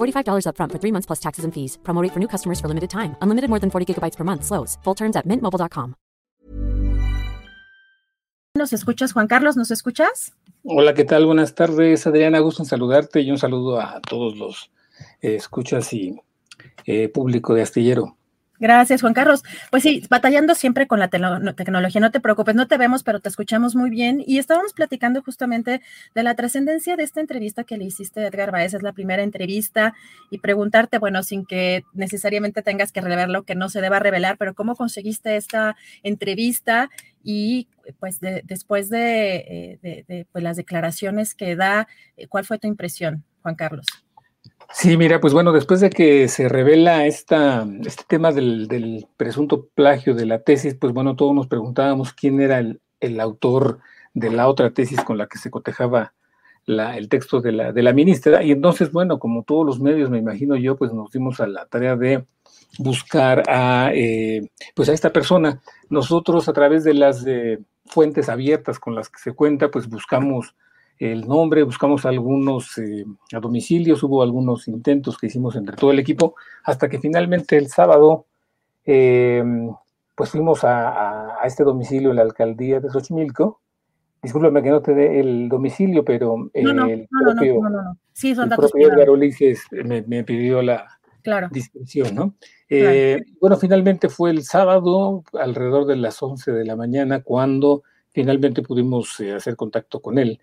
$45 upfront for three months plus taxes and fees. Promo rate for new customers for limited time. Unlimited more than 40 gigabytes per month. Slows. Full terms at mintmobile.com. ¿Nos escuchas, Juan Carlos? ¿Nos escuchas? Hola, ¿qué tal? Buenas tardes, Adriana. Gusto en saludarte y un saludo a todos los eh, escuchas y eh, público de Astillero. Gracias, Juan Carlos. Pues sí, batallando siempre con la tecnología, no te preocupes, no te vemos, pero te escuchamos muy bien. Y estábamos platicando justamente de la trascendencia de esta entrevista que le hiciste a Edgar Baez, es la primera entrevista, y preguntarte, bueno, sin que necesariamente tengas que revelar lo que no se deba revelar, pero cómo conseguiste esta entrevista y pues después de, eh, pues, las declaraciones que da, eh, ¿cuál fue tu impresión, Juan Carlos? Sí, mira, pues bueno, después de que se revela esta, este tema del, presunto plagio de la tesis, pues bueno, todos nos preguntábamos quién era el, autor de la otra tesis con la que se cotejaba la, el texto de la, de la ministra. Y entonces, bueno, como todos los medios, me imagino yo, pues nos dimos a la tarea de buscar a, eh, pues a esta persona. Nosotros a través de las eh, fuentes abiertas con las que se cuenta, pues buscamos el nombre, buscamos algunos eh, a domicilios, hubo algunos intentos que hicimos entre todo el equipo, hasta que finalmente el sábado, eh, pues fuimos a, este domicilio en la alcaldía de Xochimilco. Discúlpame que no te dé el domicilio, pero no, no, el no, propio, sí, son el propio Edgar Ulises me, me, pidió la claro. ¿no? Eh, bueno, finalmente fue el sábado, alrededor de las 11 de la mañana, cuando finalmente pudimos hacer contacto con él.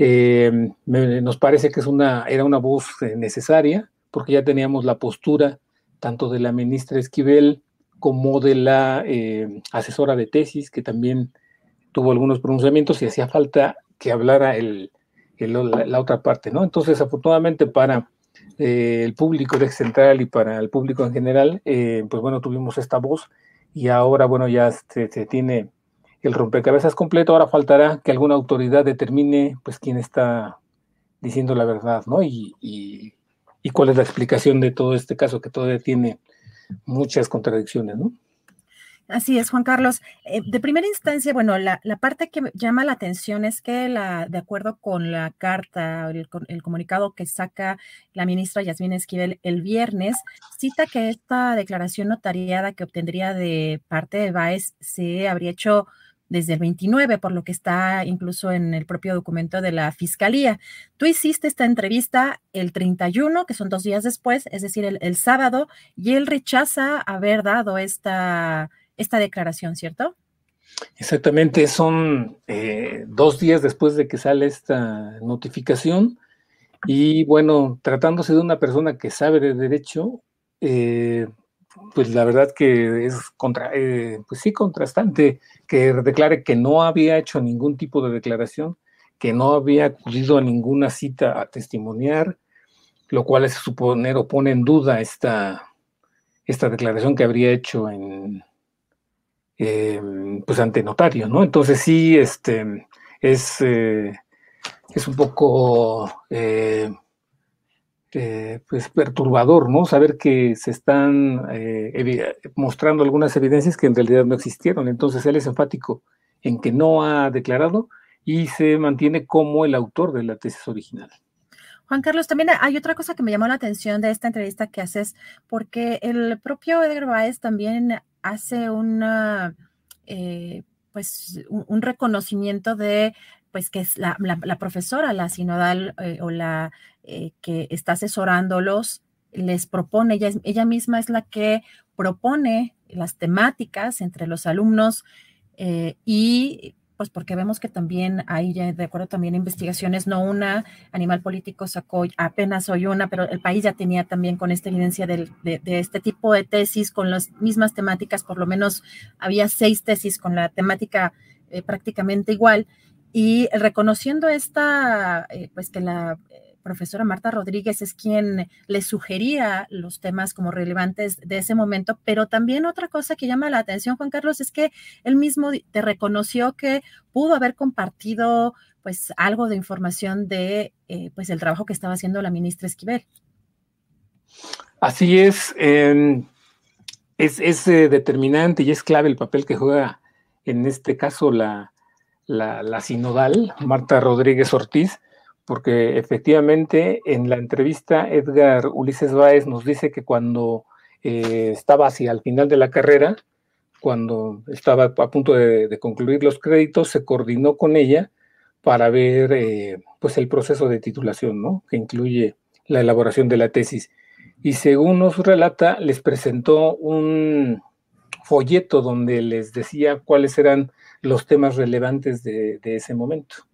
Eh, nos parece que es una, era una voz eh, necesaria, porque ya teníamos la postura tanto de la ministra Esquivel como de la eh, asesora de tesis, que también tuvo algunos pronunciamientos y hacía falta que hablara el, la, otra parte, ¿no? Entonces, afortunadamente para el público de Central y para el público en general, pues bueno, tuvimos esta voz y ahora, bueno, ya se tiene el rompecabezas completo, ahora faltará que alguna autoridad determine pues quién está diciendo la verdad, ¿no? Y, y, cuál es la explicación de todo este caso que todavía tiene muchas contradicciones, ¿no? Así es, Juan Carlos. Eh, de primera instancia, bueno, la, parte que llama la atención es que, la, de acuerdo con la carta, el, el comunicado que saca la ministra Yasmín Esquivel el viernes, cita que esta declaración notariada que obtendría de parte de Baez se habría hecho desde el 29, por lo que está incluso en el propio documento de la Fiscalía. Tú hiciste esta entrevista el 31, que son dos días después, es decir, el, sábado, y él rechaza haber dado esta, esta declaración, ¿cierto? Exactamente, son eh, dos días después de que sale esta notificación. Y bueno, tratándose de una persona que sabe de derecho, eh, pues la verdad que es eh, pues sí, contrastante que declare que no había hecho ningún tipo de declaración, que no había acudido a ninguna cita a testimoniar, lo cual es suponer o pone en duda esta, esta declaración que habría hecho en em, pues ante notario, ¿no? Entonces sí, este es, eh, es un poco eh, pues perturbador, ¿no? Saber que se están eh, mostrando algunas evidencias que en realidad no existieron. Entonces él es enfático en que no ha declarado y se mantiene como el autor de la tesis original. Juan Carlos, también hay otra cosa que me llamó la atención de esta entrevista que haces, porque el propio Edgar Baez también hace una, eh, pues, un, reconocimiento de pues que es la, profesora, la sinodal o la eh, que está asesorándolos, les propone, ella, ella misma es la que propone las temáticas entre los alumnos eh, y pues porque vemos que también hay, de acuerdo también investigaciones, no una, Animal Político sacó apenas hoy una, pero el país ya tenía también con esta evidencia de, este tipo de tesis con las mismas temáticas, por lo menos había seis tesis con la temática eh, prácticamente igual, y reconociendo esta, eh, pues que la profesora Marta Rodríguez es quien le sugería los temas como relevantes de ese momento, pero también otra cosa que llama la atención, Juan Carlos, es que él mismo te reconoció que pudo haber compartido pues algo de información de eh, pues el trabajo que estaba haciendo la ministra Esquivel. Así es, em, es, eh, determinante y es clave el papel que juega en este caso la, la, sinodal, Marta Rodríguez Ortiz, porque efectivamente en la entrevista Edgar Ulises Báez nos dice que cuando eh, estaba hacia el final de la carrera, cuando estaba a punto de, concluir los créditos, se coordinó con ella para ver eh, pues el proceso de titulación, ¿no? que incluye la elaboración de la tesis. Y según nos relata, les presentó un folleto donde les decía cuáles eran los temas relevantes de ese momento.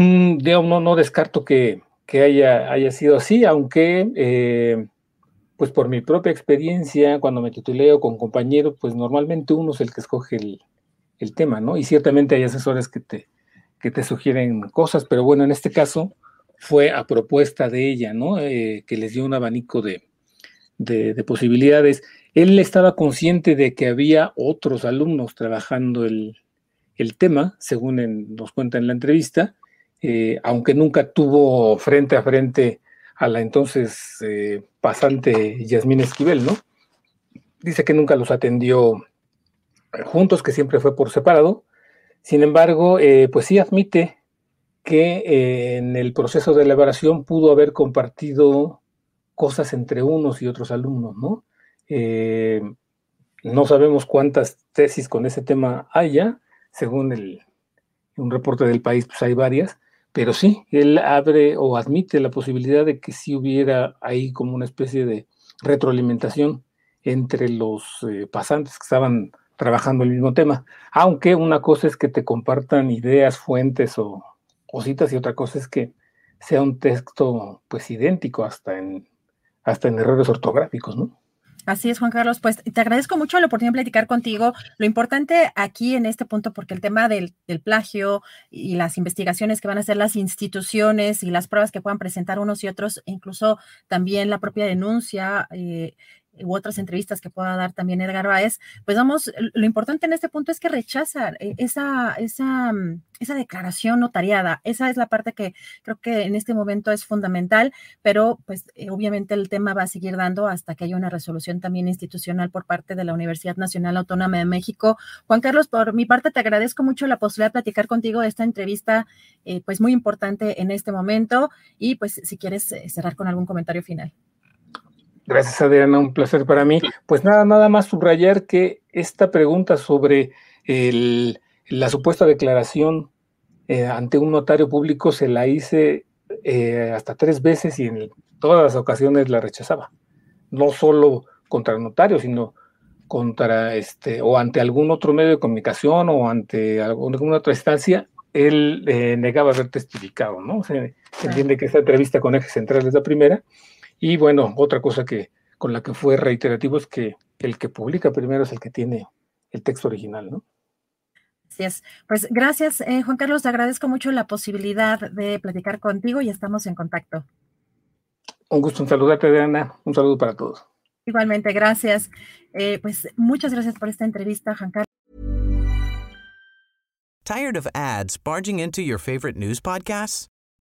Mm, no, no descarto que, haya, haya, sido así, aunque eh, pues por mi propia experiencia, cuando me tituleo con compañeros, pues normalmente uno es el que escoge el, tema, ¿no? Y ciertamente hay asesores que te, que te sugieren cosas, pero bueno, en este caso fue a propuesta de ella, ¿no? Eh, que les dio un abanico de, posibilidades. Él estaba consciente de que había otros alumnos trabajando el, tema, según nos cuenta en la entrevista, eh, aunque nunca tuvo frente a frente a la entonces eh, pasante Yasmín Esquivel, ¿no? Dice que nunca los atendió eh, juntos, que siempre fue por separado. Sin embargo, pues sí admite que en el proceso de elaboración pudo haber compartido cosas entre unos y otros alumnos, ¿no? no sabemos cuántas tesis con ese tema haya, según el, un reporte del país, pues hay varias, pero sí, él abre o admite la posibilidad de que sí hubiera ahí como una especie de retroalimentación entre los eh, pasantes que estaban trabajando el mismo tema. Aunque una cosa es que te compartan ideas, fuentes o cositas y otra cosa es que sea un texto pues idéntico hasta en, hasta en errores ortográficos, ¿no? Así es, Juan Carlos. Pues te agradezco mucho la oportunidad de platicar contigo. Lo importante aquí en este punto, porque el tema del, plagio y las investigaciones que van a hacer las instituciones y las pruebas que puedan presentar unos y otros, incluso también la propia denuncia, eh, u otras entrevistas que pueda dar también Edgar Báez, pues vamos, lo importante en este punto es que rechaza eh, esa, esa, mm, esa declaración notariada. Esa es la parte que creo que en este momento es fundamental, pero pues eh, obviamente el tema va a seguir dando hasta que haya una resolución también institucional por parte de la Universidad Nacional Autónoma de México. Juan Carlos, por mi parte te agradezco mucho la posibilidad de platicar contigo esta entrevista, eh, pues muy importante en este momento y pues si quieres cerrar con algún comentario final. Gracias, Adriana, un placer para mí. Pues nada, nada más subrayar que esta pregunta sobre la supuesta declaración eh, ante un notario público se la hice eh, hasta tres veces y en todas las ocasiones la rechazaba. No solo contra el notario, sino contra este, o ante algún otro medio de comunicación o ante alguna otra instancia, él eh, negaba haber testificado, ¿no? Se, entiende que esta entrevista con eje central es la primera y bueno, otra cosa que con la que fue reiterativo es que el que publica primero es el que tiene el texto original, ¿no? Así es. Pues gracias, eh, Juan Carlos. Te agradezco mucho la posibilidad de platicar contigo y estamos en contacto. Un gusto en saludarte, Diana. Un saludo para todos. Igualmente, gracias. Eh, pues muchas gracias por esta entrevista, Juan Carlos. ¿Tired of ads barging into your favorite news podcasts?